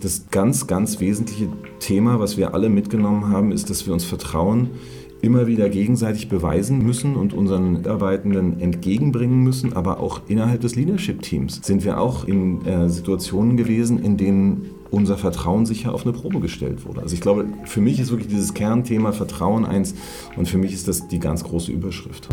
Das ganz, ganz wesentliche Thema, was wir alle mitgenommen haben, ist, dass wir uns Vertrauen immer wieder gegenseitig beweisen müssen und unseren Mitarbeitenden entgegenbringen müssen, aber auch innerhalb des Leadership-Teams sind wir auch in äh, Situationen gewesen, in denen unser Vertrauen sicher auf eine Probe gestellt wurde. Also ich glaube, für mich ist wirklich dieses Kernthema Vertrauen eins und für mich ist das die ganz große Überschrift.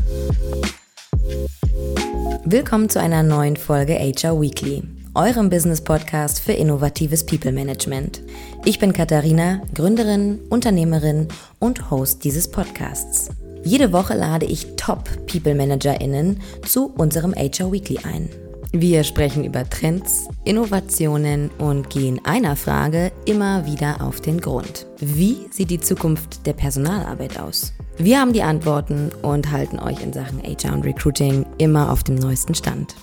Willkommen zu einer neuen Folge HR Weekly eurem Business-Podcast für innovatives People Management. Ich bin Katharina, Gründerin, Unternehmerin und Host dieses Podcasts. Jede Woche lade ich Top-People-ManagerInnen zu unserem HR Weekly ein. Wir sprechen über Trends, Innovationen und gehen einer Frage immer wieder auf den Grund. Wie sieht die Zukunft der Personalarbeit aus? Wir haben die Antworten und halten euch in Sachen HR und Recruiting immer auf dem neuesten Stand.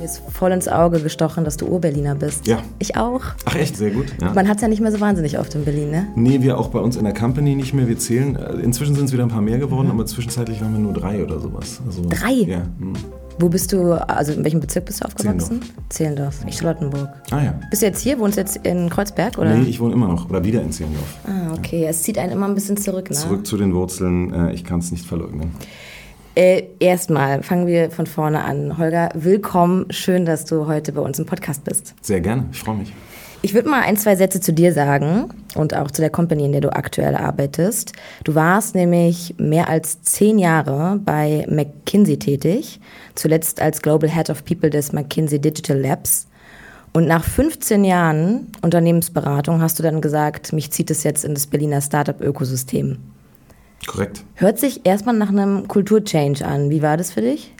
Mir ist voll ins Auge gestochen, dass du Ur-Berliner bist. Ja. Ich auch. Ach echt, sehr gut. Ja. Man hat es ja nicht mehr so wahnsinnig oft in Berlin, ne? Nee, wir auch bei uns in der Company nicht mehr. Wir zählen, äh, inzwischen sind es wieder ein paar mehr geworden, mhm. aber zwischenzeitlich waren wir nur drei oder sowas. Also, drei? Ja. Hm. Wo bist du, also in welchem Bezirk bist du aufgewachsen? Zehlendorf. Zehlendorf. Ich Charlottenburg. Ah ja. Bist du jetzt hier? Wohnst du jetzt in Kreuzberg? Oder? Nee, ich wohne immer noch. Oder wieder in Zehlendorf. Ah, okay. Ja. Es zieht einen immer ein bisschen zurück, ne? Zurück zu den Wurzeln. Äh, ich kann es nicht verleugnen. Äh, erstmal fangen wir von vorne an. Holger, willkommen. Schön, dass du heute bei uns im Podcast bist. Sehr gerne. Ich freue mich. Ich würde mal ein, zwei Sätze zu dir sagen und auch zu der Company, in der du aktuell arbeitest. Du warst nämlich mehr als zehn Jahre bei McKinsey tätig, zuletzt als Global Head of People des McKinsey Digital Labs. Und nach 15 Jahren Unternehmensberatung hast du dann gesagt, mich zieht es jetzt in das Berliner Startup-Ökosystem. Korrekt. Hört sich erstmal nach einem Kulturchange an. Wie war das für dich?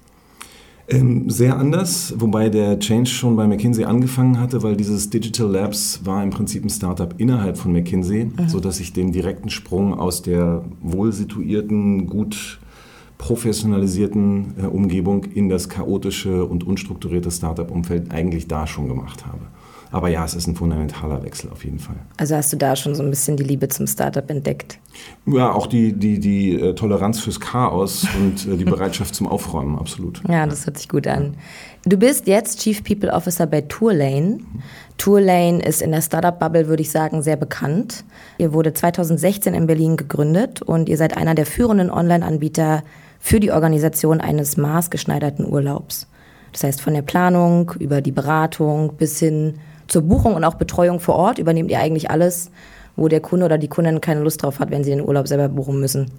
Ähm, sehr anders, wobei der Change schon bei McKinsey angefangen hatte, weil dieses Digital Labs war im Prinzip ein Startup innerhalb von McKinsey, mhm. sodass ich den direkten Sprung aus der wohl situierten, gut professionalisierten äh, Umgebung in das chaotische und unstrukturierte Startup-Umfeld eigentlich da schon gemacht habe. Aber ja, es ist ein fundamentaler Wechsel auf jeden Fall. Also hast du da schon so ein bisschen die Liebe zum Startup entdeckt? Ja, auch die, die, die äh, Toleranz fürs Chaos und äh, die Bereitschaft zum Aufräumen, absolut. Ja, das hört sich gut an. Du bist jetzt Chief People Officer bei Tourlane. Tourlane ist in der Startup-Bubble, würde ich sagen, sehr bekannt. Ihr wurde 2016 in Berlin gegründet und ihr seid einer der führenden Online-Anbieter für die Organisation eines maßgeschneiderten Urlaubs. Das heißt, von der Planung über die Beratung bis hin zur Buchung und auch Betreuung vor Ort übernehmt ihr eigentlich alles, wo der Kunde oder die Kundin keine Lust drauf hat, wenn sie den Urlaub selber buchen müssen.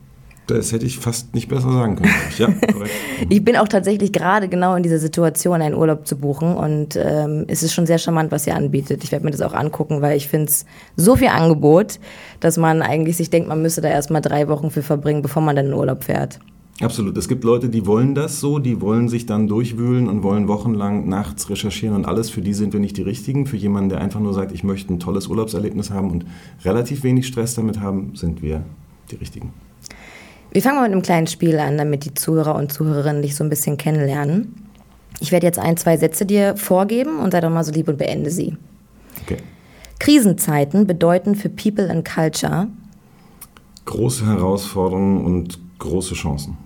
Das hätte ich fast nicht besser sagen können. Ja, korrekt. ich bin auch tatsächlich gerade genau in dieser Situation, einen Urlaub zu buchen. Und ähm, es ist schon sehr charmant, was ihr anbietet. Ich werde mir das auch angucken, weil ich finde es so viel Angebot, dass man eigentlich sich denkt, man müsste da erst mal drei Wochen für verbringen, bevor man dann in den Urlaub fährt. Absolut. Es gibt Leute, die wollen das so, die wollen sich dann durchwühlen und wollen wochenlang nachts recherchieren und alles. Für die sind wir nicht die richtigen. Für jemanden, der einfach nur sagt, ich möchte ein tolles Urlaubserlebnis haben und relativ wenig Stress damit haben, sind wir die richtigen. Wir fangen mal mit einem kleinen Spiel an, damit die Zuhörer und Zuhörerinnen dich so ein bisschen kennenlernen. Ich werde jetzt ein, zwei Sätze dir vorgeben und sei doch mal so lieb und beende sie. Okay. Krisenzeiten bedeuten für People and Culture große Herausforderungen und große Chancen.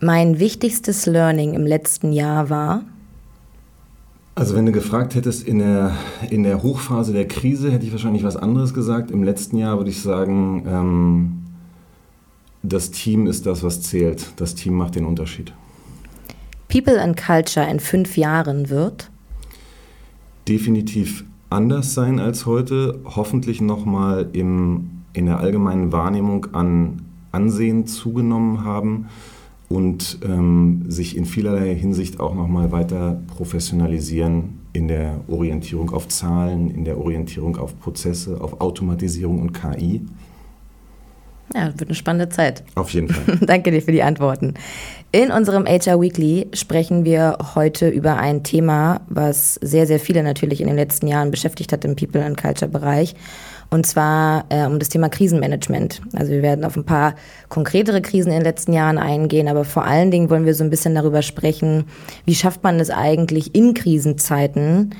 Mein wichtigstes Learning im letzten Jahr war? Also wenn du gefragt hättest, in der, in der Hochphase der Krise hätte ich wahrscheinlich was anderes gesagt. Im letzten Jahr würde ich sagen, ähm, das Team ist das, was zählt. Das Team macht den Unterschied. People and Culture in fünf Jahren wird? Definitiv anders sein als heute. Hoffentlich nochmal in der allgemeinen Wahrnehmung an Ansehen zugenommen haben und ähm, sich in vielerlei Hinsicht auch nochmal weiter professionalisieren in der Orientierung auf Zahlen, in der Orientierung auf Prozesse, auf Automatisierung und KI. Ja, wird eine spannende Zeit. Auf jeden Fall. Danke dir für die Antworten. In unserem HR Weekly sprechen wir heute über ein Thema, was sehr, sehr viele natürlich in den letzten Jahren beschäftigt hat im People and Culture Bereich. Und zwar äh, um das Thema Krisenmanagement. Also wir werden auf ein paar konkretere Krisen in den letzten Jahren eingehen, aber vor allen Dingen wollen wir so ein bisschen darüber sprechen, wie schafft man es eigentlich in Krisenzeiten,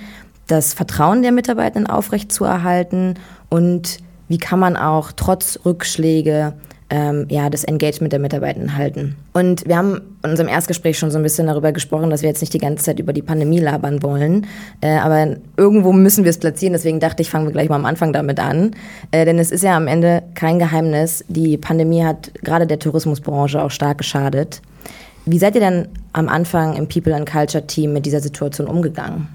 das Vertrauen der Mitarbeitenden aufrechtzuerhalten und wie kann man auch trotz Rückschläge ähm, ja, das Engagement der Mitarbeitenden halten. Und wir haben in unserem Erstgespräch schon so ein bisschen darüber gesprochen, dass wir jetzt nicht die ganze Zeit über die Pandemie labern wollen. Äh, aber irgendwo müssen wir es platzieren. Deswegen dachte ich, fangen wir gleich mal am Anfang damit an. Äh, denn es ist ja am Ende kein Geheimnis. Die Pandemie hat gerade der Tourismusbranche auch stark geschadet. Wie seid ihr denn am Anfang im People and Culture Team mit dieser Situation umgegangen?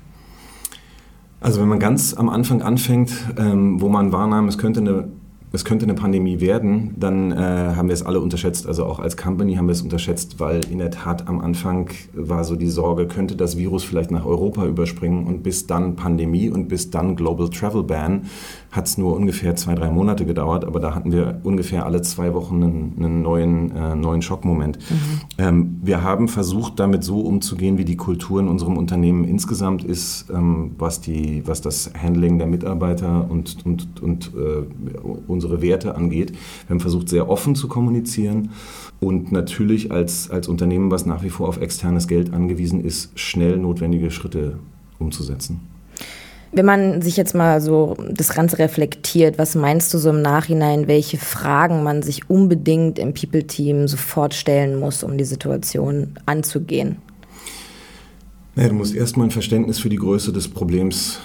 Also wenn man ganz am Anfang anfängt, ähm, wo man wahrnahm, es könnte eine es könnte eine Pandemie werden, dann äh, haben wir es alle unterschätzt. Also auch als Company haben wir es unterschätzt, weil in der Tat am Anfang war so die Sorge, könnte das Virus vielleicht nach Europa überspringen und bis dann Pandemie und bis dann Global Travel Ban hat es nur ungefähr zwei, drei Monate gedauert, aber da hatten wir ungefähr alle zwei Wochen einen, einen neuen, äh, neuen Schockmoment. Mhm. Ähm, wir haben versucht, damit so umzugehen, wie die Kultur in unserem Unternehmen insgesamt ist, ähm, was, die, was das Handling der Mitarbeiter und, und, und äh, unsere Werte angeht. Wir haben versucht, sehr offen zu kommunizieren und natürlich als, als Unternehmen, was nach wie vor auf externes Geld angewiesen ist, schnell notwendige Schritte umzusetzen. Wenn man sich jetzt mal so das Ganze reflektiert, was meinst du so im Nachhinein, welche Fragen man sich unbedingt im People-Team sofort stellen muss, um die Situation anzugehen? Naja, du musst erstmal ein Verständnis für die Größe des Problems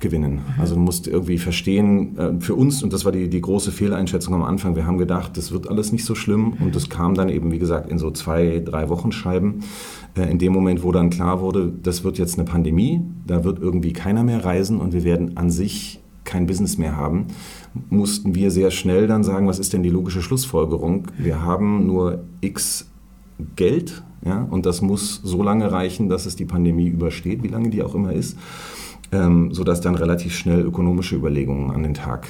gewinnen. Also du musst irgendwie verstehen, äh, für uns, und das war die, die große Fehleinschätzung am Anfang, wir haben gedacht, das wird alles nicht so schlimm und das kam dann eben, wie gesagt, in so zwei, drei Wochenscheiben. Äh, in dem Moment, wo dann klar wurde, das wird jetzt eine Pandemie, da wird irgendwie keiner mehr reisen und wir werden an sich kein Business mehr haben, mussten wir sehr schnell dann sagen, was ist denn die logische Schlussfolgerung? Wir haben nur x Geld ja, und das muss so lange reichen, dass es die Pandemie übersteht, wie lange die auch immer ist ähm, sodass dann relativ schnell ökonomische Überlegungen an den Tag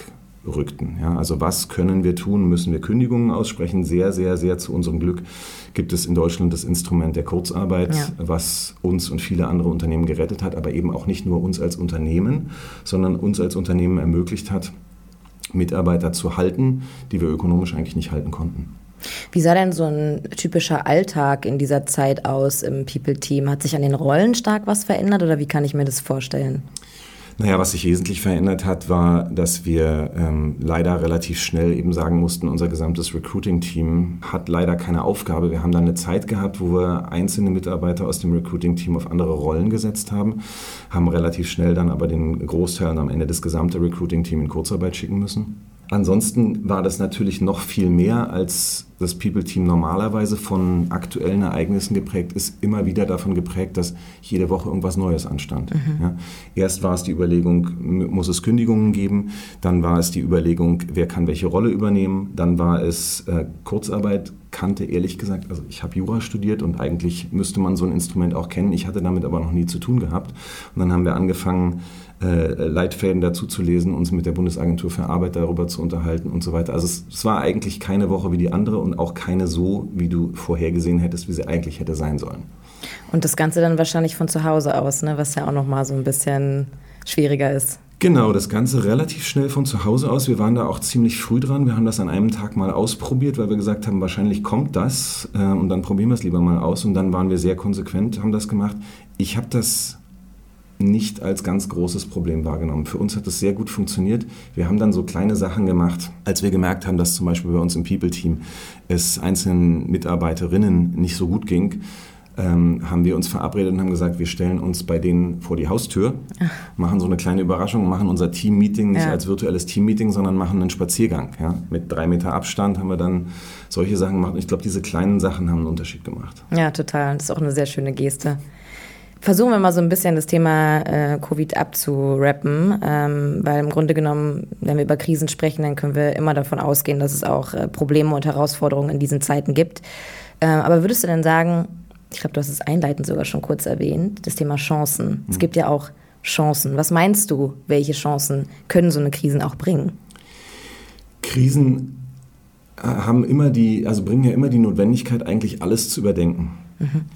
rückten. Ja, also was können wir tun? Müssen wir Kündigungen aussprechen? Sehr, sehr, sehr zu unserem Glück gibt es in Deutschland das Instrument der Kurzarbeit, ja. was uns und viele andere Unternehmen gerettet hat, aber eben auch nicht nur uns als Unternehmen, sondern uns als Unternehmen ermöglicht hat, Mitarbeiter zu halten, die wir ökonomisch eigentlich nicht halten konnten. Wie sah denn so ein typischer Alltag in dieser Zeit aus im People-Team? Hat sich an den Rollen stark was verändert oder wie kann ich mir das vorstellen? Naja, was sich wesentlich verändert hat, war, dass wir ähm, leider relativ schnell eben sagen mussten, unser gesamtes Recruiting-Team hat leider keine Aufgabe. Wir haben dann eine Zeit gehabt, wo wir einzelne Mitarbeiter aus dem Recruiting-Team auf andere Rollen gesetzt haben, haben relativ schnell dann aber den Großteil und am Ende das gesamte Recruiting-Team in Kurzarbeit schicken müssen. Ansonsten war das natürlich noch viel mehr, als das People-Team normalerweise von aktuellen Ereignissen geprägt ist, immer wieder davon geprägt, dass jede Woche irgendwas Neues anstand. Mhm. Ja. Erst war es die Überlegung, muss es Kündigungen geben, dann war es die Überlegung, wer kann welche Rolle übernehmen, dann war es äh, Kurzarbeit, kannte ehrlich gesagt, also ich habe Jura studiert und eigentlich müsste man so ein Instrument auch kennen, ich hatte damit aber noch nie zu tun gehabt. Und dann haben wir angefangen, äh, Leitfäden dazu zu lesen, uns mit der Bundesagentur für Arbeit darüber zu unterhalten und so weiter. Also es, es, war eigentlich keine Woche wie die andere und auch keine so, wie du vorhergesehen hättest, wie sie eigentlich hätte sein sollen. Und das Ganze dann wahrscheinlich von zu Hause aus, ne? was ja auch nochmal so ein bisschen schwieriger ist. Genau, das Ganze relativ schnell von zu Hause aus. Wir waren da auch ziemlich früh dran. Wir haben das an einem Tag mal ausprobiert, weil wir gesagt haben, wahrscheinlich kommt das äh, und dann probieren wir es lieber mal aus. Und dann waren wir sehr konsequent, haben das gemacht. Ich habe das nicht als ganz großes Problem wahrgenommen. Für uns hat das sehr gut funktioniert. Wir haben dann so kleine Sachen gemacht, als wir gemerkt haben, dass zum Beispiel bei uns im People-Team es einzelnen Mitarbeiterinnen nicht so gut ging. Ähm, haben wir uns verabredet und haben gesagt, wir stellen uns bei denen vor die Haustür, Ach. machen so eine kleine Überraschung, machen unser Team-Meeting nicht ja. als virtuelles Team-Meeting, sondern machen einen Spaziergang. Ja? Mit drei Meter Abstand haben wir dann solche Sachen gemacht. Ich glaube, diese kleinen Sachen haben einen Unterschied gemacht. Ja, total. Das ist auch eine sehr schöne Geste. Versuchen wir mal so ein bisschen das Thema äh, Covid abzurappen, ähm, weil im Grunde genommen, wenn wir über Krisen sprechen, dann können wir immer davon ausgehen, dass es auch äh, Probleme und Herausforderungen in diesen Zeiten gibt. Äh, aber würdest du denn sagen, ich glaube, du hast es einleitend sogar schon kurz erwähnt, das Thema Chancen. Mhm. Es gibt ja auch Chancen. Was meinst du, welche Chancen können so eine Krisen auch bringen? Krisen äh, haben immer die, also bringen ja immer die Notwendigkeit, eigentlich alles zu überdenken.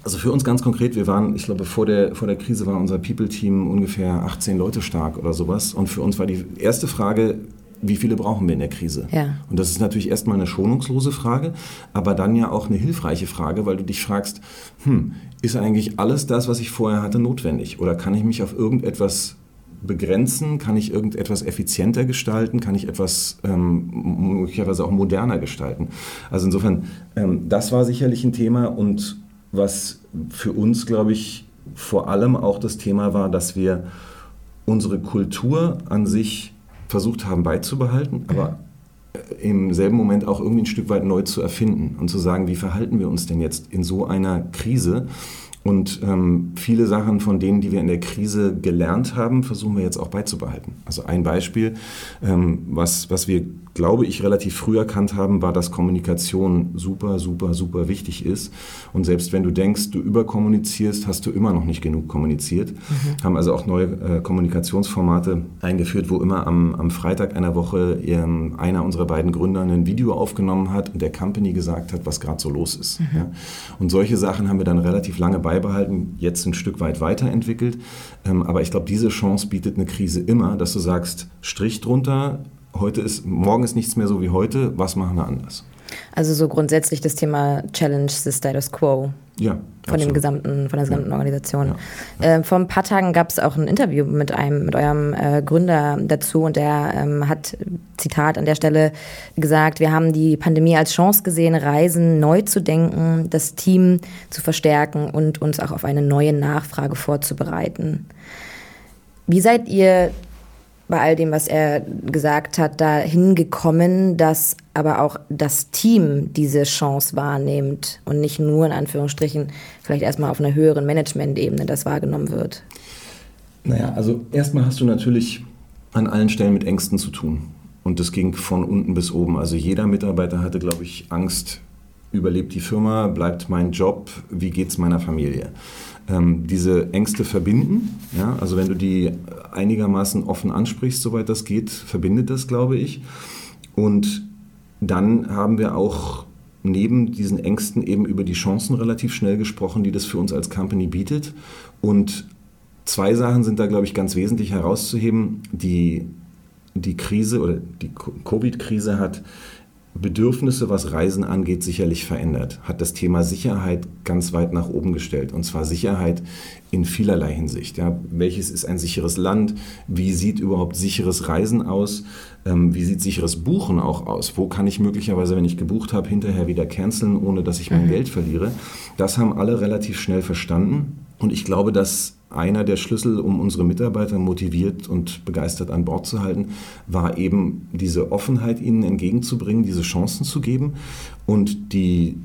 Also für uns ganz konkret, wir waren, ich glaube, vor der, vor der Krise war unser People-Team ungefähr 18 Leute stark oder sowas. Und für uns war die erste Frage, wie viele brauchen wir in der Krise? Ja. Und das ist natürlich erstmal eine schonungslose Frage, aber dann ja auch eine hilfreiche Frage, weil du dich fragst, hm, ist eigentlich alles das, was ich vorher hatte, notwendig? Oder kann ich mich auf irgendetwas begrenzen? Kann ich irgendetwas effizienter gestalten? Kann ich etwas ähm, möglicherweise auch moderner gestalten? Also insofern, ähm, das war sicherlich ein Thema und was für uns, glaube ich, vor allem auch das Thema war, dass wir unsere Kultur an sich versucht haben beizubehalten, aber im selben Moment auch irgendwie ein Stück weit neu zu erfinden und zu sagen, wie verhalten wir uns denn jetzt in so einer Krise? Und ähm, viele Sachen von denen, die wir in der Krise gelernt haben, versuchen wir jetzt auch beizubehalten. Also ein Beispiel, ähm, was, was wir, glaube ich, relativ früh erkannt haben, war, dass Kommunikation super, super, super wichtig ist. Und selbst wenn du denkst, du überkommunizierst, hast du immer noch nicht genug kommuniziert. Mhm. Haben also auch neue äh, Kommunikationsformate eingeführt, wo immer am, am Freitag einer Woche ähm, einer unserer beiden Gründer ein Video aufgenommen hat und der Company gesagt hat, was gerade so los ist. Mhm. Ja? Und solche Sachen haben wir dann relativ lange beibehalten jetzt ein Stück weit weiterentwickelt. Ähm, aber ich glaube, diese Chance bietet eine Krise immer, dass du sagst, Strich drunter, heute ist, morgen ist nichts mehr so wie heute, was machen wir anders? Also so grundsätzlich das Thema Challenge the Status Quo. Ja. Von, dem gesamten, von der gesamten ja. Organisation. Ja. Äh, vor ein paar Tagen gab es auch ein Interview mit einem, mit eurem äh, Gründer dazu und der ähm, hat, Zitat an der Stelle, gesagt, wir haben die Pandemie als Chance gesehen, Reisen neu zu denken, das Team zu verstärken und uns auch auf eine neue Nachfrage vorzubereiten. Wie seid ihr bei all dem, was er gesagt hat, dahin gekommen, dass aber auch das Team diese Chance wahrnimmt und nicht nur in Anführungsstrichen vielleicht erstmal auf einer höheren Management-Ebene das wahrgenommen wird? Naja, also erstmal hast du natürlich an allen Stellen mit Ängsten zu tun. Und das ging von unten bis oben. Also jeder Mitarbeiter hatte, glaube ich, Angst, überlebt die Firma, bleibt mein Job, wie geht es meiner Familie? Ähm, diese Ängste verbinden. Ja? Also wenn du die einigermaßen offen ansprichst, soweit das geht, verbindet das, glaube ich. Und dann haben wir auch neben diesen Ängsten eben über die Chancen relativ schnell gesprochen, die das für uns als Company bietet. Und zwei Sachen sind da, glaube ich, ganz wesentlich herauszuheben. Die, die Krise oder die Covid-Krise hat Bedürfnisse, was Reisen angeht, sicherlich verändert, hat das Thema Sicherheit ganz weit nach oben gestellt. Und zwar Sicherheit in vielerlei Hinsicht. Ja. Welches ist ein sicheres Land? Wie sieht überhaupt sicheres Reisen aus? Ähm, wie sieht sicheres Buchen auch aus? Wo kann ich möglicherweise, wenn ich gebucht habe, hinterher wieder canceln, ohne dass ich mein mhm. Geld verliere? Das haben alle relativ schnell verstanden. Und ich glaube, dass einer der Schlüssel, um unsere Mitarbeiter motiviert und begeistert an Bord zu halten, war eben diese Offenheit ihnen entgegenzubringen, diese Chancen zu geben. Und die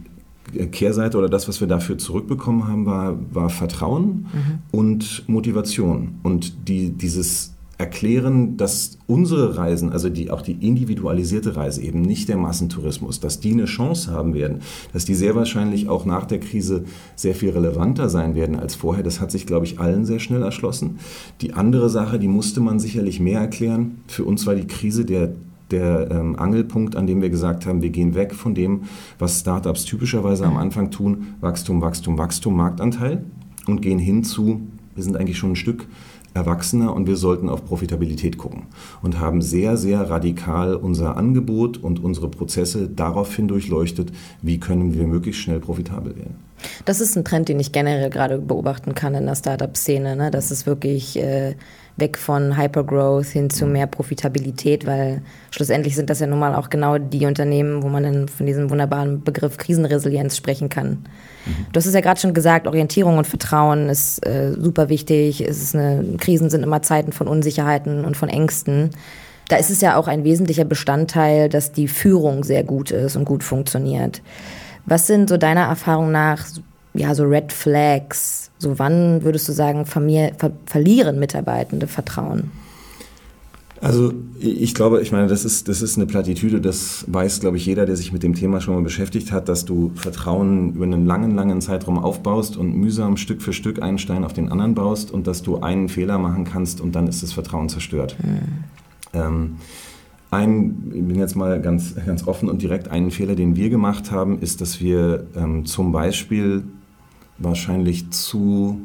Kehrseite oder das, was wir dafür zurückbekommen haben, war, war Vertrauen mhm. und Motivation. Und die, dieses erklären, dass unsere Reisen, also die, auch die individualisierte Reise, eben nicht der Massentourismus, dass die eine Chance haben werden, dass die sehr wahrscheinlich auch nach der Krise sehr viel relevanter sein werden als vorher. Das hat sich, glaube ich, allen sehr schnell erschlossen. Die andere Sache, die musste man sicherlich mehr erklären. Für uns war die Krise der der ähm, Angelpunkt, an dem wir gesagt haben, wir gehen weg von dem, was Startups typischerweise am Anfang tun, Wachstum, Wachstum, Wachstum, Marktanteil und gehen hin zu, wir sind eigentlich schon ein Stück Erwachsener und wir sollten auf Profitabilität gucken und haben sehr, sehr radikal unser Angebot und unsere Prozesse daraufhin durchleuchtet, wie können wir möglichst schnell profitabel werden. Das ist ein Trend, den ich generell gerade beobachten kann in der Startup-Szene, ne? dass es wirklich äh, weg von Hypergrowth hin zu mehr Profitabilität, weil schlussendlich sind das ja nun mal auch genau die Unternehmen, wo man dann von diesem wunderbaren Begriff Krisenresilienz sprechen kann. Mhm. Du hast es ja gerade schon gesagt, Orientierung und Vertrauen ist äh, super wichtig. Es ist eine, Krisen sind immer Zeiten von Unsicherheiten und von Ängsten. Da ist es ja auch ein wesentlicher Bestandteil, dass die Führung sehr gut ist und gut funktioniert. Was sind so deiner Erfahrung nach ja so Red Flags? So wann würdest du sagen, ver verlieren Mitarbeitende Vertrauen? Also ich glaube, ich meine, das ist, das ist eine Plattitüde, das weiß, glaube ich, jeder, der sich mit dem Thema schon mal beschäftigt hat, dass du Vertrauen über einen langen, langen Zeitraum aufbaust und mühsam Stück für Stück einen Stein auf den anderen baust und dass du einen Fehler machen kannst und dann ist das Vertrauen zerstört. Mhm. Ähm, ein, ich bin jetzt mal ganz, ganz offen und direkt, einen Fehler, den wir gemacht haben, ist, dass wir ähm, zum Beispiel wahrscheinlich zu,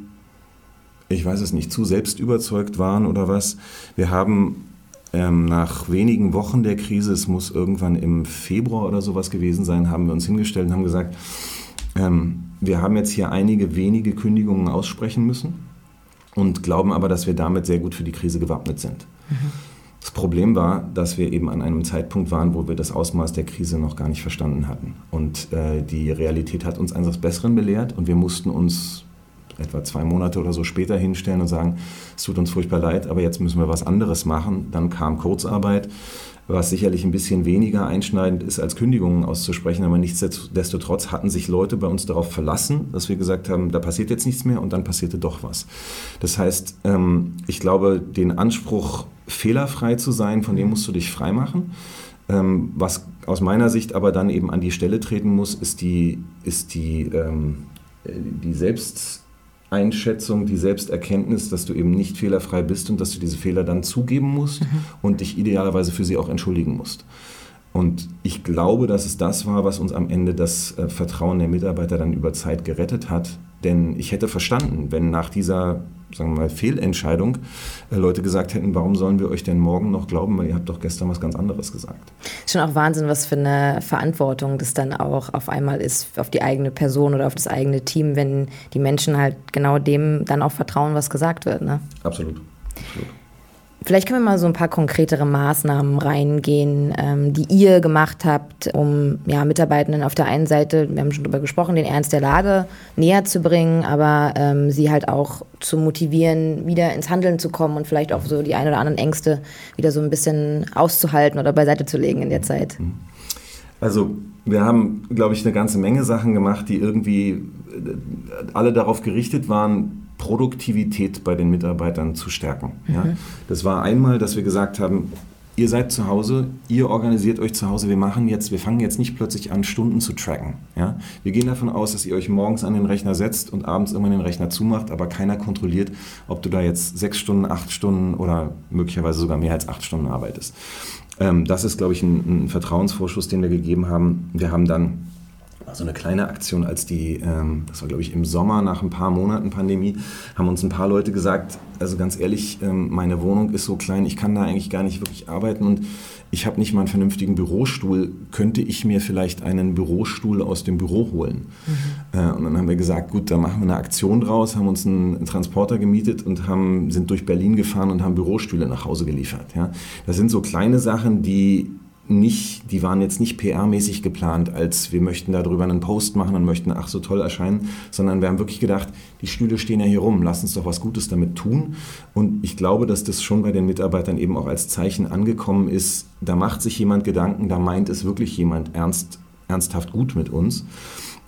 ich weiß es nicht, zu selbstüberzeugt waren oder was. Wir haben ähm, nach wenigen Wochen der Krise, es muss irgendwann im Februar oder sowas gewesen sein, haben wir uns hingestellt und haben gesagt, ähm, wir haben jetzt hier einige wenige Kündigungen aussprechen müssen. und glauben aber, dass wir damit sehr gut für die Krise gewappnet sind. Mhm. Das Problem war, dass wir eben an einem Zeitpunkt waren, wo wir das Ausmaß der Krise noch gar nicht verstanden hatten. Und äh, die Realität hat uns eines Besseren belehrt und wir mussten uns etwa zwei Monate oder so später hinstellen und sagen, es tut uns furchtbar leid, aber jetzt müssen wir was anderes machen. Dann kam Kurzarbeit, was sicherlich ein bisschen weniger einschneidend ist, als Kündigungen auszusprechen, aber nichtsdestotrotz hatten sich Leute bei uns darauf verlassen, dass wir gesagt haben, da passiert jetzt nichts mehr und dann passierte doch was. Das heißt, ähm, ich glaube, den Anspruch, fehlerfrei zu sein, von dem musst du dich freimachen. Ähm, was aus meiner Sicht aber dann eben an die Stelle treten muss, ist die, ist die, ähm, die Selbsteinschätzung, die Selbsterkenntnis, dass du eben nicht fehlerfrei bist und dass du diese Fehler dann zugeben musst mhm. und dich idealerweise für sie auch entschuldigen musst. Und ich glaube, dass es das war, was uns am Ende das äh, Vertrauen der Mitarbeiter dann über Zeit gerettet hat. Denn ich hätte verstanden, wenn nach dieser sagen wir mal, Fehlentscheidung äh, Leute gesagt hätten, warum sollen wir euch denn morgen noch glauben, weil ihr habt doch gestern was ganz anderes gesagt. Schon auch Wahnsinn, was für eine Verantwortung das dann auch auf einmal ist auf die eigene Person oder auf das eigene Team, wenn die Menschen halt genau dem dann auch vertrauen, was gesagt wird. Ne? Absolut. Absolut. Vielleicht können wir mal so ein paar konkretere Maßnahmen reingehen, ähm, die ihr gemacht habt, um ja, Mitarbeitenden auf der einen Seite, wir haben schon darüber gesprochen, den Ernst der Lage näher zu bringen, aber ähm, sie halt auch zu motivieren, wieder ins Handeln zu kommen und vielleicht auch so die ein oder anderen Ängste wieder so ein bisschen auszuhalten oder beiseite zu legen in der Zeit. Mhm. Also wir haben, glaube ich, eine ganze Menge Sachen gemacht, die irgendwie äh, alle darauf gerichtet waren, Produktivität bei den Mitarbeitern zu stärken. Mhm. Ja. Das war einmal, dass wir gesagt haben, ihr seid zu Hause, ihr organisiert euch zu Hause, wir machen jetzt, wir fangen jetzt nicht plötzlich an, Stunden zu tracken. Ja? Wir gehen davon aus, dass ihr euch morgens an den Rechner setzt und abends irgendwann den Rechner zumacht, aber keiner kontrolliert, ob du da jetzt sechs Stunden, acht Stunden oder möglicherweise sogar mehr als acht Stunden arbeitest. Ähm, das ist, glaube ich, ein, ein Vertrauensvorschuss, den wir gegeben haben. Wir haben dann so eine kleine Aktion, als die, ähm, das war glaube ich im Sommer nach ein paar Monaten Pandemie, haben uns ein paar Leute gesagt, also ganz ehrlich, ähm, meine Wohnung ist so klein, ich kann da eigentlich gar nicht wirklich arbeiten und ich habe nicht mal einen vernünftigen Bürostuhl, könnte ich mir vielleicht einen Bürostuhl aus dem Büro holen? Mhm. Äh, und dann haben wir gesagt, gut, da machen wir eine Aktion draus, haben uns einen Transporter gemietet und haben, sind durch Berlin gefahren und haben Bürostühle nach Hause geliefert. Ja? Das sind so kleine Sachen, die nicht, die waren jetzt nicht PR-mäßig geplant, als wir möchten darüber einen Post machen und möchten ach so toll erscheinen, sondern wir haben wirklich gedacht, die Stühle stehen ja hier rum, lass uns doch was Gutes damit tun. Und ich glaube, dass das schon bei den Mitarbeitern eben auch als Zeichen angekommen ist, da macht sich jemand Gedanken, da meint es wirklich jemand ernst, ernsthaft gut mit uns.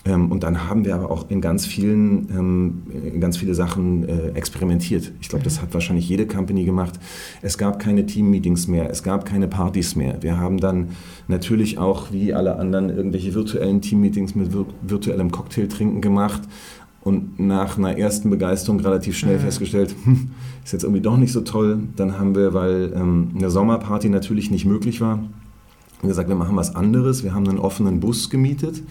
Ähm, und dann haben wir aber auch in ganz vielen, ähm, in ganz viele Sachen äh, experimentiert. Ich glaube, das hat wahrscheinlich jede Company gemacht. Es gab keine Team-Meetings mehr, es gab keine Partys mehr. Wir haben dann natürlich auch, wie alle anderen, irgendwelche virtuellen Team-Meetings mit virtuellem Cocktailtrinken gemacht und nach einer ersten Begeisterung relativ schnell mhm. festgestellt, hm, ist jetzt irgendwie doch nicht so toll. Dann haben wir, weil ähm, eine Sommerparty natürlich nicht möglich war, gesagt, wir machen was anderes. Wir haben einen offenen Bus gemietet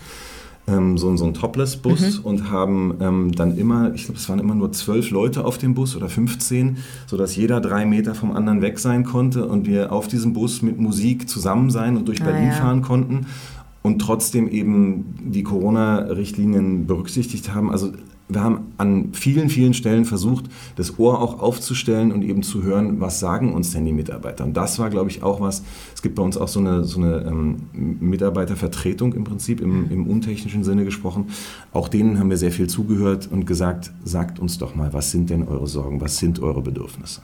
ähm, so, so einen Topless-Bus mhm. und haben ähm, dann immer, ich glaube, es waren immer nur zwölf Leute auf dem Bus oder 15, sodass jeder drei Meter vom anderen weg sein konnte und wir auf diesem Bus mit Musik zusammen sein und durch ah, Berlin ja. fahren konnten und trotzdem eben die Corona-Richtlinien berücksichtigt haben. Also wir haben an vielen, vielen Stellen versucht, das Ohr auch aufzustellen und eben zu hören, was sagen uns denn die Mitarbeiter. Und das war, glaube ich, auch was, es gibt bei uns auch so eine, so eine ähm, Mitarbeitervertretung im Prinzip, im, im untechnischen Sinne gesprochen. Auch denen haben wir sehr viel zugehört und gesagt, sagt uns doch mal, was sind denn eure Sorgen, was sind eure Bedürfnisse?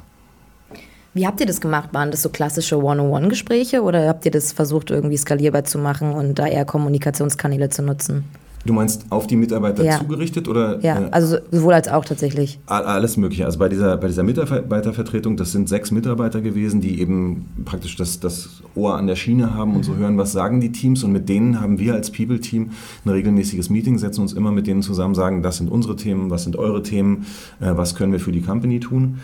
Wie habt ihr das gemacht? Waren das so klassische One-on-One-Gespräche oder habt ihr das versucht, irgendwie skalierbar zu machen und da eher Kommunikationskanäle zu nutzen? Du meinst auf die Mitarbeiter ja. zugerichtet oder? Ja, äh, also sowohl als auch tatsächlich. Alles Mögliche. Also bei dieser, bei dieser Mitarbeitervertretung, das sind sechs Mitarbeiter gewesen, die eben praktisch das, das Ohr an der Schiene haben und so mhm. hören, was sagen die Teams. Und mit denen haben wir als People-Team ein regelmäßiges Meeting, setzen uns immer mit denen zusammen, sagen, das sind unsere Themen, was sind eure Themen, äh, was können wir für die Company tun.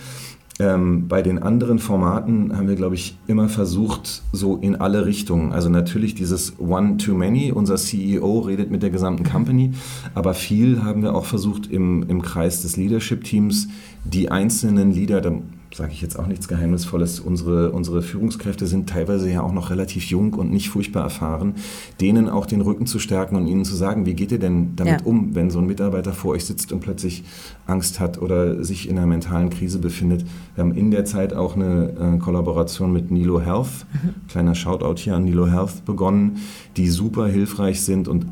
Ähm, bei den anderen Formaten haben wir, glaube ich, immer versucht, so in alle Richtungen. Also natürlich dieses One-to-Many, unser CEO redet mit der gesamten Company, aber viel haben wir auch versucht, im, im Kreis des Leadership-Teams die einzelnen Leader, da sage ich jetzt auch nichts Geheimnisvolles, unsere, unsere Führungskräfte sind teilweise ja auch noch relativ jung und nicht furchtbar erfahren, denen auch den Rücken zu stärken und ihnen zu sagen, wie geht ihr denn damit ja. um, wenn so ein Mitarbeiter vor euch sitzt und plötzlich Angst hat oder sich in einer mentalen Krise befindet. Wir haben in der Zeit auch eine äh, Kollaboration mit Nilo Health, mhm. kleiner Shoutout hier an Nilo Health begonnen, die super hilfreich sind und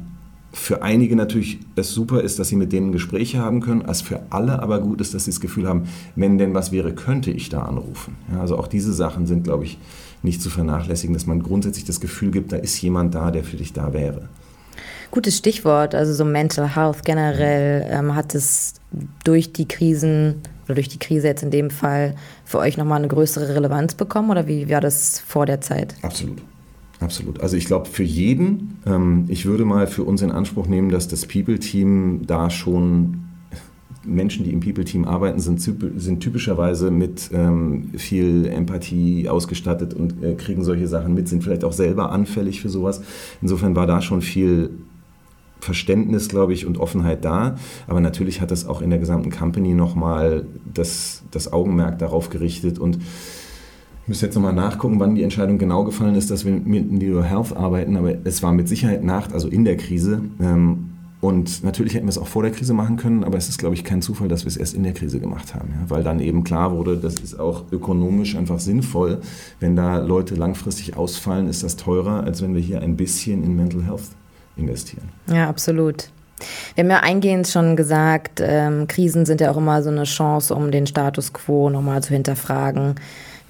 für einige natürlich es super ist, dass sie mit denen Gespräche haben können, als für alle aber gut ist, dass sie das Gefühl haben, wenn denn was wäre, könnte ich da anrufen. Ja, also auch diese Sachen sind, glaube ich, nicht zu vernachlässigen, dass man grundsätzlich das Gefühl gibt, da ist jemand da, der für dich da wäre. Gutes Stichwort, also so Mental Health generell ähm, hat es durch die Krisen oder durch die Krise jetzt in dem Fall für euch nochmal eine größere Relevanz bekommen oder wie war das vor der Zeit? Absolut. Absolut. Also ich glaube für jeden, ähm, ich würde mal für uns in Anspruch nehmen, dass das People-Team da schon Menschen, die im People-Team arbeiten, sind, sind, typischerweise mit ähm, viel Empathie ausgestattet und äh, kriegen solche Sachen mit, sind vielleicht auch selber anfällig für sowas. Insofern war da schon viel Verständnis, glaube ich, und Offenheit da. Aber natürlich hat das auch in der gesamten Company nochmal das, das Augenmerk darauf gerichtet und ich müsste jetzt nochmal nachgucken, wann die Entscheidung genau gefallen ist, dass wir mit Neo Health arbeiten, aber es war mit Sicherheit nach, also in der Krise. Ähm, und natürlich hätten wir es auch vor der Krise machen können, aber es ist, glaube ich, kein Zufall, dass wir es erst in der Krise gemacht haben. Ja? Weil dann eben klar wurde, das ist auch ökonomisch einfach sinnvoll. Wenn da Leute langfristig ausfallen, ist das teurer, als wenn wir hier ein bisschen in Mental Health investieren. Ja, absolut. Wir haben ja eingehend schon gesagt, ähm, Krisen sind ja auch immer so eine Chance, um den Status quo nochmal zu hinterfragen.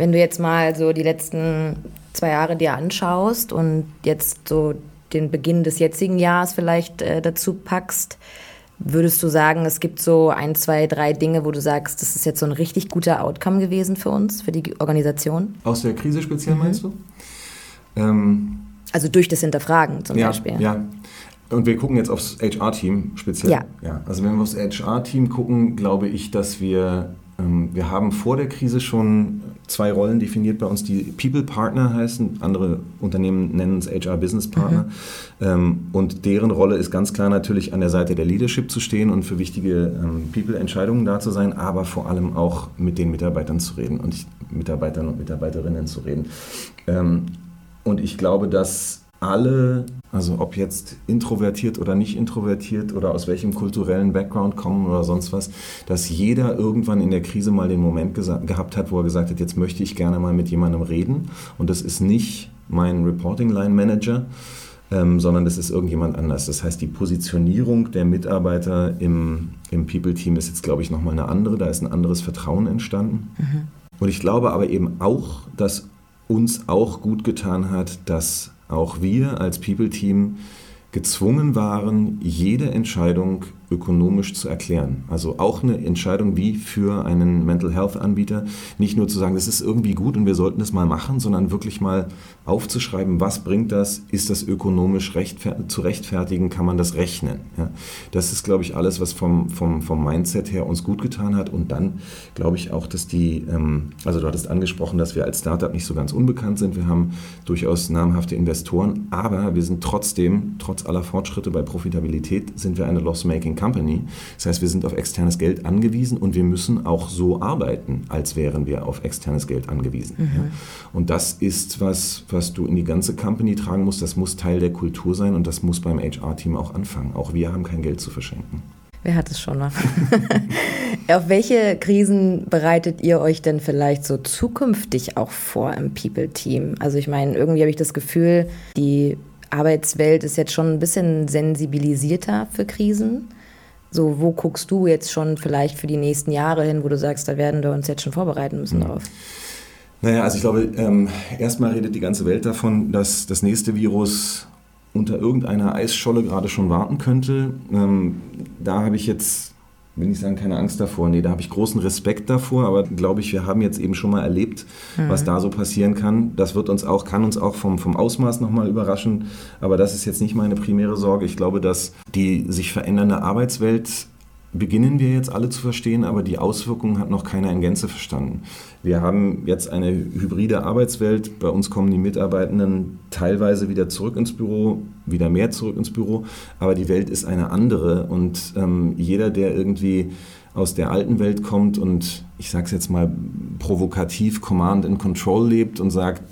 Wenn du jetzt mal so die letzten zwei Jahre dir anschaust und jetzt so den Beginn des jetzigen Jahres vielleicht äh, dazu packst, würdest du sagen, es gibt so ein, zwei, drei Dinge, wo du sagst, das ist jetzt so ein richtig guter Outcome gewesen für uns, für die Organisation? Aus der Krise speziell mhm. meinst du? Ähm, also durch das Hinterfragen zum ja, Beispiel. Ja, und wir gucken jetzt aufs HR-Team speziell. Ja. ja. Also wenn wir aufs HR-Team gucken, glaube ich, dass wir ähm, wir haben vor der Krise schon zwei Rollen definiert bei uns, die People Partner heißen. Andere Unternehmen nennen es HR Business Partner. Mhm. Ähm, und deren Rolle ist ganz klar natürlich an der Seite der Leadership zu stehen und für wichtige ähm, People-Entscheidungen da zu sein, aber vor allem auch mit den Mitarbeitern zu reden und Mitarbeitern und Mitarbeiterinnen zu reden. Und ich glaube, dass alle, also ob jetzt introvertiert oder nicht introvertiert oder aus welchem kulturellen Background kommen oder sonst was, dass jeder irgendwann in der Krise mal den Moment gehabt hat, wo er gesagt hat, jetzt möchte ich gerne mal mit jemandem reden. Und das ist nicht mein Reporting Line Manager, ähm, sondern das ist irgendjemand anders. Das heißt, die Positionierung der Mitarbeiter im, im People-Team ist jetzt, glaube ich, nochmal eine andere. Da ist ein anderes Vertrauen entstanden. Mhm. Und ich glaube aber eben auch, dass uns auch gut getan hat, dass auch wir als People-Team gezwungen waren, jede Entscheidung ökonomisch zu erklären. Also auch eine Entscheidung wie für einen Mental Health Anbieter, nicht nur zu sagen, das ist irgendwie gut und wir sollten das mal machen, sondern wirklich mal aufzuschreiben, was bringt das, ist das ökonomisch rechtfer zu rechtfertigen, kann man das rechnen. Ja? Das ist, glaube ich, alles, was vom, vom, vom Mindset her uns gut getan hat und dann glaube ich auch, dass die, ähm, also du hattest angesprochen, dass wir als Startup nicht so ganz unbekannt sind, wir haben durchaus namhafte Investoren, aber wir sind trotzdem, trotz aller Fortschritte bei Profitabilität, sind wir eine Loss-Making Company. Das heißt, wir sind auf externes Geld angewiesen und wir müssen auch so arbeiten, als wären wir auf externes Geld angewiesen. Mhm. Ja. Und das ist was, was du in die ganze Company tragen musst. Das muss Teil der Kultur sein und das muss beim HR-Team auch anfangen. Auch wir haben kein Geld zu verschenken. Wer hat es schon mal? Auf welche Krisen bereitet ihr euch denn vielleicht so zukünftig auch vor im People-Team? Also ich meine, irgendwie habe ich das Gefühl, die Arbeitswelt ist jetzt schon ein bisschen sensibilisierter für Krisen. So, wo guckst du jetzt schon vielleicht für die nächsten Jahre hin, wo du sagst, da werden wir uns jetzt schon vorbereiten müssen mhm. darauf? Naja, also ich glaube, ähm, erstmal redet die ganze Welt davon, dass das nächste Virus unter irgendeiner Eisscholle gerade schon warten könnte. Ähm, da habe ich jetzt will nicht sagen, keine Angst davor. Nee, da habe ich großen Respekt davor, aber glaube ich, wir haben jetzt eben schon mal erlebt, mhm. was da so passieren kann. Das wird uns auch, kann uns auch vom, vom Ausmaß nochmal überraschen, aber das ist jetzt nicht meine primäre Sorge. Ich glaube, dass die sich verändernde Arbeitswelt beginnen wir jetzt alle zu verstehen, aber die Auswirkungen hat noch keiner in Gänze verstanden. Wir haben jetzt eine hybride Arbeitswelt. Bei uns kommen die Mitarbeitenden teilweise wieder zurück ins Büro, wieder mehr zurück ins Büro, aber die Welt ist eine andere und ähm, jeder, der irgendwie aus der alten Welt kommt und ich sage es jetzt mal provokativ Command and Control lebt und sagt,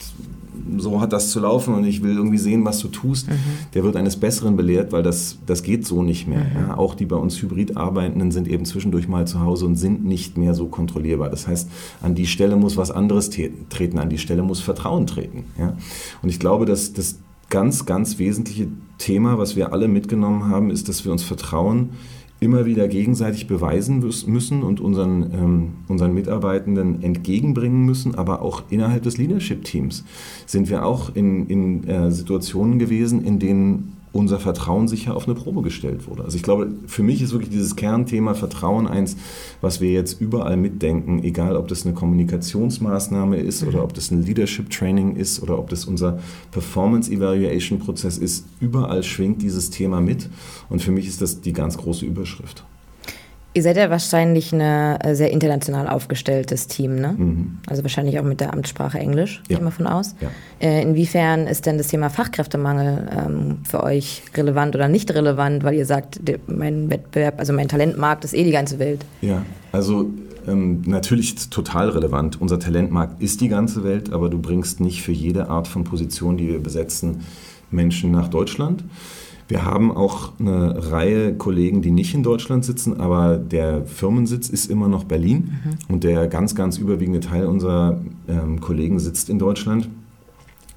so hat das zu laufen und ich will irgendwie sehen, was du tust, mhm. der wird eines Besseren belehrt, weil das, das geht so nicht mehr. Mhm. Ja, auch die bei uns hybrid arbeitenden sind eben zwischendurch mal zu Hause und sind nicht mehr so kontrollierbar. Das heißt, an die Stelle muss was anderes treten, an die Stelle muss Vertrauen treten. Ja? Und ich glaube, dass das ganz, ganz wesentliche Thema, was wir alle mitgenommen haben, ist, dass wir uns vertrauen, immer wieder gegenseitig beweisen müssen und unseren, ähm, unseren Mitarbeitenden entgegenbringen müssen, aber auch innerhalb des Leadership-Teams sind wir auch in, in äh, Situationen gewesen, in denen unser Vertrauen sicher auf eine Probe gestellt wurde. Also ich glaube, für mich ist wirklich dieses Kernthema Vertrauen eins, was wir jetzt überall mitdenken, egal ob das eine Kommunikationsmaßnahme ist oder ob das ein Leadership Training ist oder ob das unser Performance Evaluation Prozess ist. Überall schwingt dieses Thema mit und für mich ist das die ganz große Überschrift. Ihr seid ja wahrscheinlich ein äh, sehr international aufgestelltes Team, ne? Mhm. Also wahrscheinlich auch mit der Amtssprache Englisch, ja. gehe ich mal von aus. Ja. Äh, inwiefern ist denn das Thema Fachkräftemangel ähm, für euch relevant oder nicht relevant, weil ihr sagt, mein Wettbewerb, also mein Talentmarkt ist eh die ganze Welt? Ja, also ähm, natürlich total relevant. Unser Talentmarkt ist die ganze Welt, aber du bringst nicht für jede Art von Position, die wir besetzen, Menschen nach Deutschland. Wir haben auch eine Reihe Kollegen, die nicht in Deutschland sitzen, aber der Firmensitz ist immer noch Berlin mhm. und der ganz, ganz überwiegende Teil unserer ähm, Kollegen sitzt in Deutschland.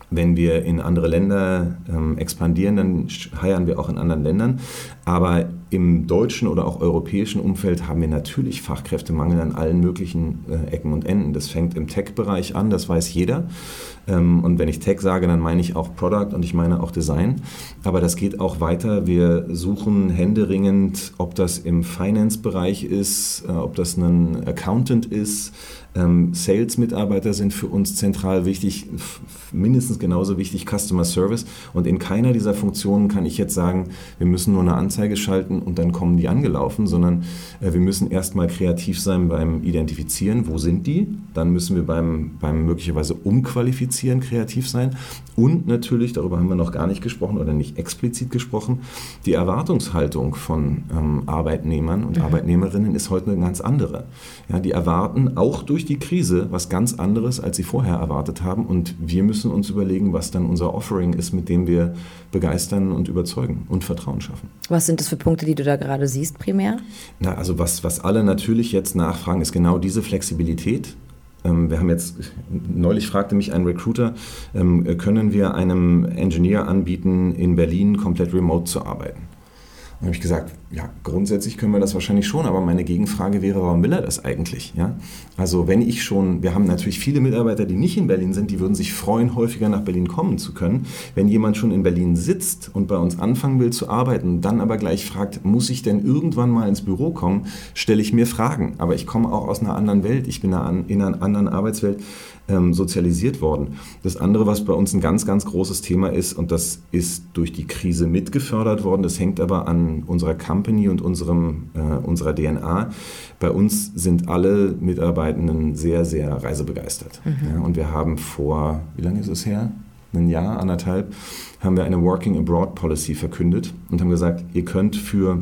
Wenn wir in andere Länder ähm, expandieren, dann heiern wir auch in anderen Ländern. Aber im deutschen oder auch europäischen Umfeld haben wir natürlich Fachkräftemangel an allen möglichen äh, Ecken und Enden. Das fängt im Tech-Bereich an, das weiß jeder. Ähm, und wenn ich Tech sage, dann meine ich auch Product und ich meine auch Design. Aber das geht auch weiter. Wir suchen händeringend, ob das im Finance-Bereich ist, äh, ob das ein Accountant ist, ähm, Sales-Mitarbeiter sind für uns zentral wichtig, mindestens genauso wichtig Customer Service. Und in keiner dieser Funktionen kann ich jetzt sagen, wir müssen nur eine Anzeige schalten und dann kommen die angelaufen, sondern äh, wir müssen erstmal kreativ sein beim Identifizieren, wo sind die. Dann müssen wir beim, beim möglicherweise Umqualifizieren kreativ sein. Und natürlich, darüber haben wir noch gar nicht gesprochen oder nicht explizit gesprochen, die Erwartungshaltung von ähm, Arbeitnehmern und mhm. Arbeitnehmerinnen ist heute eine ganz andere. Ja, die erwarten auch durch durch die Krise was ganz anderes, als sie vorher erwartet haben. Und wir müssen uns überlegen, was dann unser Offering ist, mit dem wir begeistern und überzeugen und Vertrauen schaffen. Was sind das für Punkte, die du da gerade siehst primär? Na, also was, was alle natürlich jetzt nachfragen, ist genau diese Flexibilität. Ähm, wir haben jetzt, neulich fragte mich ein Recruiter, ähm, können wir einem Engineer anbieten, in Berlin komplett remote zu arbeiten? Dann habe ich gesagt, ja, grundsätzlich können wir das wahrscheinlich schon, aber meine Gegenfrage wäre, warum will er das eigentlich? Ja? Also wenn ich schon, wir haben natürlich viele Mitarbeiter, die nicht in Berlin sind, die würden sich freuen, häufiger nach Berlin kommen zu können. Wenn jemand schon in Berlin sitzt und bei uns anfangen will zu arbeiten, dann aber gleich fragt, muss ich denn irgendwann mal ins Büro kommen, stelle ich mir Fragen. Aber ich komme auch aus einer anderen Welt, ich bin in einer anderen Arbeitswelt ähm, sozialisiert worden. Das andere, was bei uns ein ganz, ganz großes Thema ist, und das ist durch die Krise mitgefördert worden, das hängt aber an unserer Company und unserem, äh, unserer DNA. Bei uns sind alle Mitarbeitenden sehr, sehr reisebegeistert. Mhm. Ja, und wir haben vor, wie lange ist es her? Ein Jahr, anderthalb, haben wir eine Working Abroad Policy verkündet und haben gesagt, ihr könnt für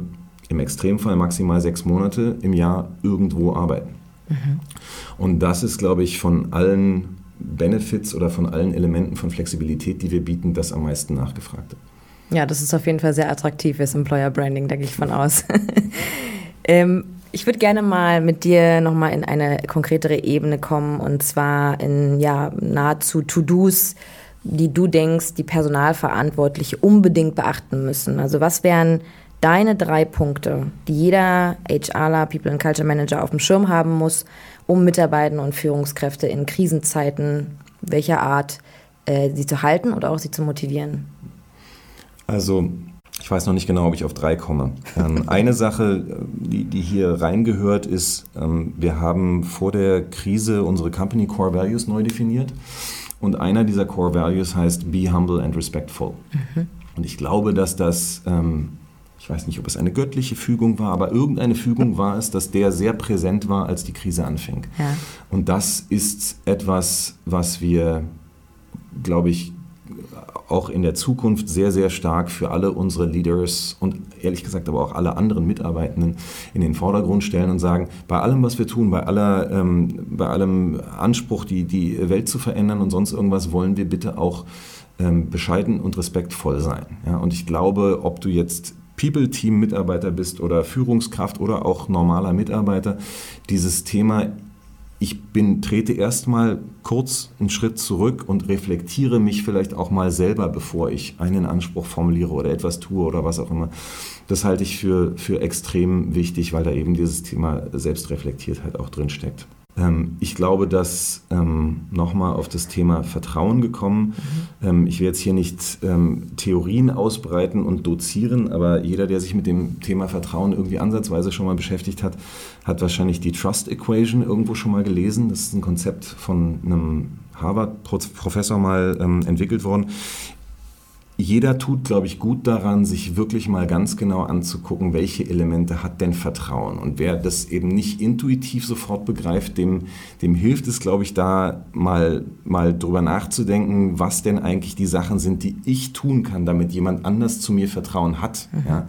im Extremfall maximal sechs Monate im Jahr irgendwo arbeiten. Mhm. Und das ist, glaube ich, von allen Benefits oder von allen Elementen von Flexibilität, die wir bieten, das am meisten nachgefragte. Ja, das ist auf jeden Fall sehr attraktives Employer Branding, gehe ich von aus. ähm, ich würde gerne mal mit dir nochmal in eine konkretere Ebene kommen und zwar in ja, nahezu To-Dos, die du denkst, die Personalverantwortliche unbedingt beachten müssen. Also was wären deine drei Punkte, die jeder HRler, People and Culture Manager auf dem Schirm haben muss, um Mitarbeiter und Führungskräfte in Krisenzeiten welcher Art äh, sie zu halten oder auch sie zu motivieren? Also ich weiß noch nicht genau, ob ich auf drei komme. Ähm, eine Sache, die, die, hier reingehört, ist, ähm, wir haben vor der Krise unsere Company Core Values neu definiert. Und einer dieser Core Values heißt Be Humble and Respectful. Mhm. Und ich glaube, dass das ähm, ich weiß nicht, ob es eine göttliche Fügung war, aber irgendeine Fügung war es, dass der sehr präsent war, als die Krise anfing. Ja. Und das ist etwas, was wir, glaube ich, auch in der Zukunft sehr, sehr stark für alle unsere Leaders und ehrlich gesagt aber auch alle anderen Mitarbeitenden in den Vordergrund stellen und sagen, bei allem, was wir tun, bei, aller, ähm, bei allem Anspruch, die, die Welt zu verändern und sonst irgendwas, wollen wir bitte auch ähm, bescheiden und respektvoll sein. Ja? Und ich glaube, ob du jetzt People-Team-Mitarbeiter bist oder Führungskraft oder auch normaler Mitarbeiter, dieses Thema ich bin, trete erstmal kurz einen Schritt zurück und reflektiere mich vielleicht auch mal selber, bevor ich einen Anspruch formuliere oder etwas tue oder was auch immer. Das halte ich für, für extrem wichtig, weil da eben dieses Thema Selbstreflektiertheit auch drin steckt. Ähm, ich glaube, dass ähm, nochmal auf das Thema Vertrauen gekommen. Mhm. Ähm, ich werde jetzt hier nicht ähm, Theorien ausbreiten und dozieren, aber jeder, der sich mit dem Thema Vertrauen irgendwie ansatzweise schon mal beschäftigt hat, hat wahrscheinlich die Trust Equation irgendwo schon mal gelesen. Das ist ein Konzept von einem Harvard-Professor mal ähm, entwickelt worden jeder tut, glaube ich, gut daran, sich wirklich mal ganz genau anzugucken, welche Elemente hat denn Vertrauen. Und wer das eben nicht intuitiv sofort begreift, dem, dem hilft es, glaube ich, da mal, mal drüber nachzudenken, was denn eigentlich die Sachen sind, die ich tun kann, damit jemand anders zu mir Vertrauen hat. Mhm. Ja?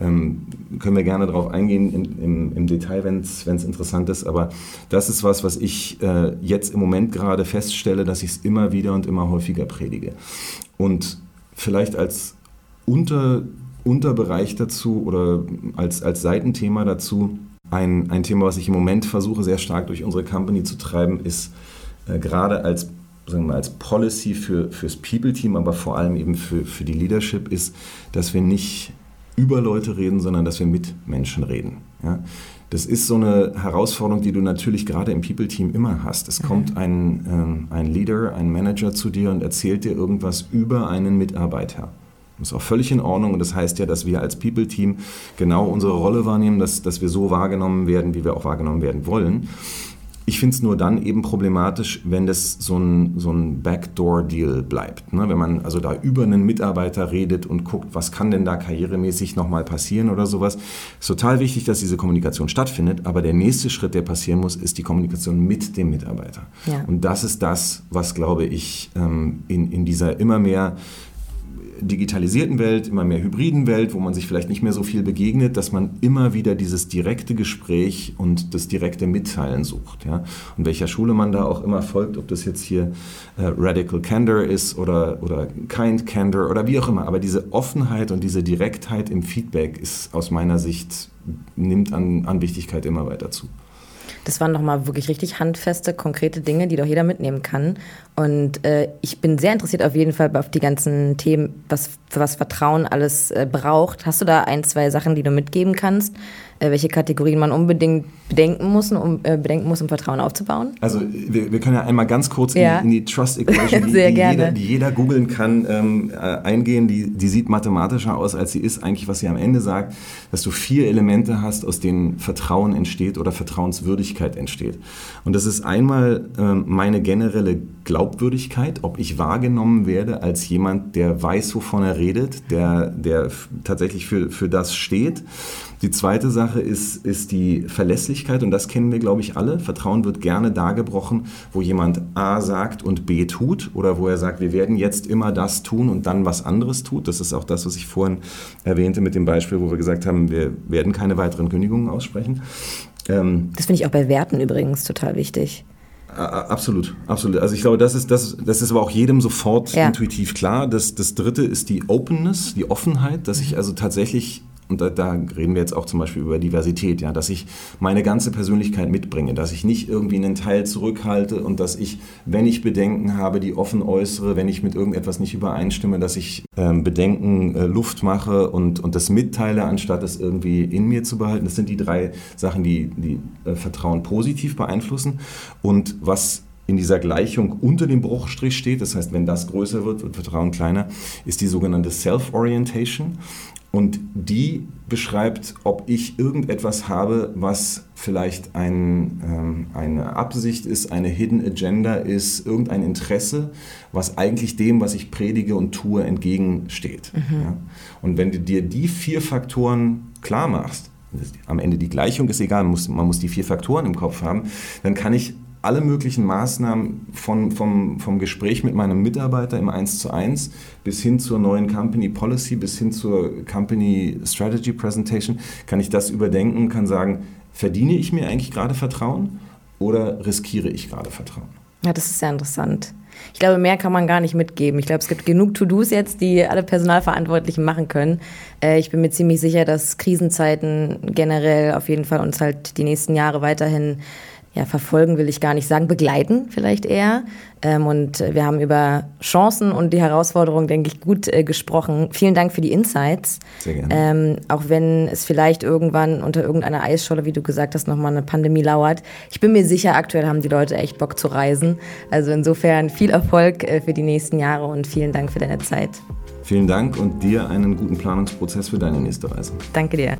Ähm, können wir gerne darauf eingehen in, im, im, Detail, wenn es interessant ist. Aber das ist was, was ich äh, jetzt im Moment gerade feststelle, dass ich es immer wieder und immer häufiger predige. Und vielleicht als Unter, Unterbereich dazu oder als, als Seitenthema dazu. Ein, ein Thema, was ich im Moment versuche, sehr stark durch unsere Company zu treiben, ist äh, gerade als, sagen wir, als Policy für, fürs People-Team, aber vor allem eben für, für die Leadership, ist, dass wir nicht über Leute reden, sondern dass wir mit Menschen reden. Ja? Das ist so eine Herausforderung, die du natürlich gerade im People-Team immer hast. Es mhm. kommt ein, ähm, ein Leader, ein Manager zu dir und erzählt dir irgendwas über einen Mitarbeiter. Das ist auch völlig in Ordnung und das heißt ja, dass wir als People-Team genau unsere Rolle wahrnehmen, dass, dass wir so wahrgenommen werden, wie wir auch wahrgenommen werden wollen. Ich finde es nur dann eben problematisch, wenn das so ein, so ein Backdoor-Deal bleibt. Ne? Wenn man also da über einen Mitarbeiter redet und guckt, was kann denn da karrieremäßig nochmal passieren oder sowas. Es ist total wichtig, dass diese Kommunikation stattfindet, aber der nächste Schritt, der passieren muss, ist die Kommunikation mit dem Mitarbeiter. Ja. Und das ist das, was, glaube ich, ähm, in, in dieser immer mehr digitalisierten Welt, immer mehr hybriden Welt, wo man sich vielleicht nicht mehr so viel begegnet, dass man immer wieder dieses direkte Gespräch und das direkte Mitteilen sucht. Ja? Und welcher Schule man da auch immer folgt, ob das jetzt hier äh, Radical Candor ist oder, oder Kind Candor oder wie auch immer. Aber diese Offenheit und diese Direktheit im Feedback ist aus meiner Sicht, nimmt an, an Wichtigkeit immer weiter zu. Das waren nochmal wirklich richtig handfeste, konkrete Dinge, die doch jeder mitnehmen kann. Und äh, ich bin sehr interessiert auf jeden Fall auf die ganzen Themen, was, für was Vertrauen alles äh, braucht. Hast du da ein, zwei Sachen, die du mitgeben kannst? Äh, welche Kategorien man unbedingt bedenken muss, um, äh, bedenken muss, um Vertrauen aufzubauen? Also wir, wir können ja einmal ganz kurz ja. in, in, die Trust Equation, die, die, jeder, die jeder googeln kann, ähm, äh, eingehen. Die, die sieht mathematischer aus, als sie ist. Eigentlich, was sie am Ende sagt, dass du vier Elemente hast, aus denen Vertrauen entsteht oder Vertrauenswürdigkeit entsteht. Und das ist einmal ähm, meine generelle Glaubwürdigkeit, ob ich wahrgenommen werde als jemand, der weiß, wovon er redet, der, der tatsächlich für, für das steht. Die zweite Sache ist, ist die Verlässlichkeit und das kennen wir, glaube ich, alle. Vertrauen wird gerne da gebrochen, wo jemand A sagt und B tut oder wo er sagt, wir werden jetzt immer das tun und dann was anderes tut. Das ist auch das, was ich vorhin erwähnte mit dem Beispiel, wo wir gesagt haben, wir werden keine weiteren Kündigungen aussprechen. Ähm, das finde ich auch bei Werten übrigens total wichtig. Absolut, absolut. Also ich glaube, das ist, das, das ist aber auch jedem sofort ja. intuitiv klar. Das, das dritte ist die Openness, die Offenheit, dass ich also tatsächlich und da, da, reden wir jetzt auch zum Beispiel über Diversität, ja, dass ich meine ganze Persönlichkeit mitbringe, dass ich nicht irgendwie einen Teil zurückhalte und dass ich, wenn ich Bedenken habe, die offen äußere, wenn ich mit irgendetwas nicht übereinstimme, dass ich ähm, Bedenken äh, Luft mache und, und das mitteile, anstatt es irgendwie in mir zu behalten. Das sind die drei Sachen, die, die äh, Vertrauen positiv beeinflussen. Und was in dieser Gleichung unter dem Bruchstrich steht, das heißt, wenn das größer wird, wird Vertrauen kleiner, ist die sogenannte Self-Orientation. Und die beschreibt, ob ich irgendetwas habe, was vielleicht ein, ähm, eine Absicht ist, eine Hidden Agenda ist, irgendein Interesse, was eigentlich dem, was ich predige und tue, entgegensteht. Mhm. Ja? Und wenn du dir die vier Faktoren klar machst, am Ende die Gleichung ist egal, man muss, man muss die vier Faktoren im Kopf haben, dann kann ich alle möglichen Maßnahmen von, vom, vom Gespräch mit meinem Mitarbeiter im 1 zu 1 bis hin zur neuen Company Policy, bis hin zur Company Strategy Presentation, kann ich das überdenken, kann sagen, verdiene ich mir eigentlich gerade Vertrauen oder riskiere ich gerade Vertrauen? Ja, das ist sehr interessant. Ich glaube, mehr kann man gar nicht mitgeben. Ich glaube, es gibt genug To-Dos jetzt, die alle Personalverantwortlichen machen können. Äh, ich bin mir ziemlich sicher, dass Krisenzeiten generell auf jeden Fall uns halt die nächsten Jahre weiterhin ja, verfolgen will ich gar nicht sagen, begleiten vielleicht eher. Ähm, und wir haben über Chancen und die Herausforderungen, denke ich, gut äh, gesprochen. Vielen Dank für die Insights. Sehr gerne. Ähm, auch wenn es vielleicht irgendwann unter irgendeiner Eisscholle, wie du gesagt hast, nochmal eine Pandemie lauert. Ich bin mir sicher, aktuell haben die Leute echt Bock zu reisen. Also insofern viel Erfolg äh, für die nächsten Jahre und vielen Dank für deine Zeit. Vielen Dank und dir einen guten Planungsprozess für deine nächste Reise. Danke dir.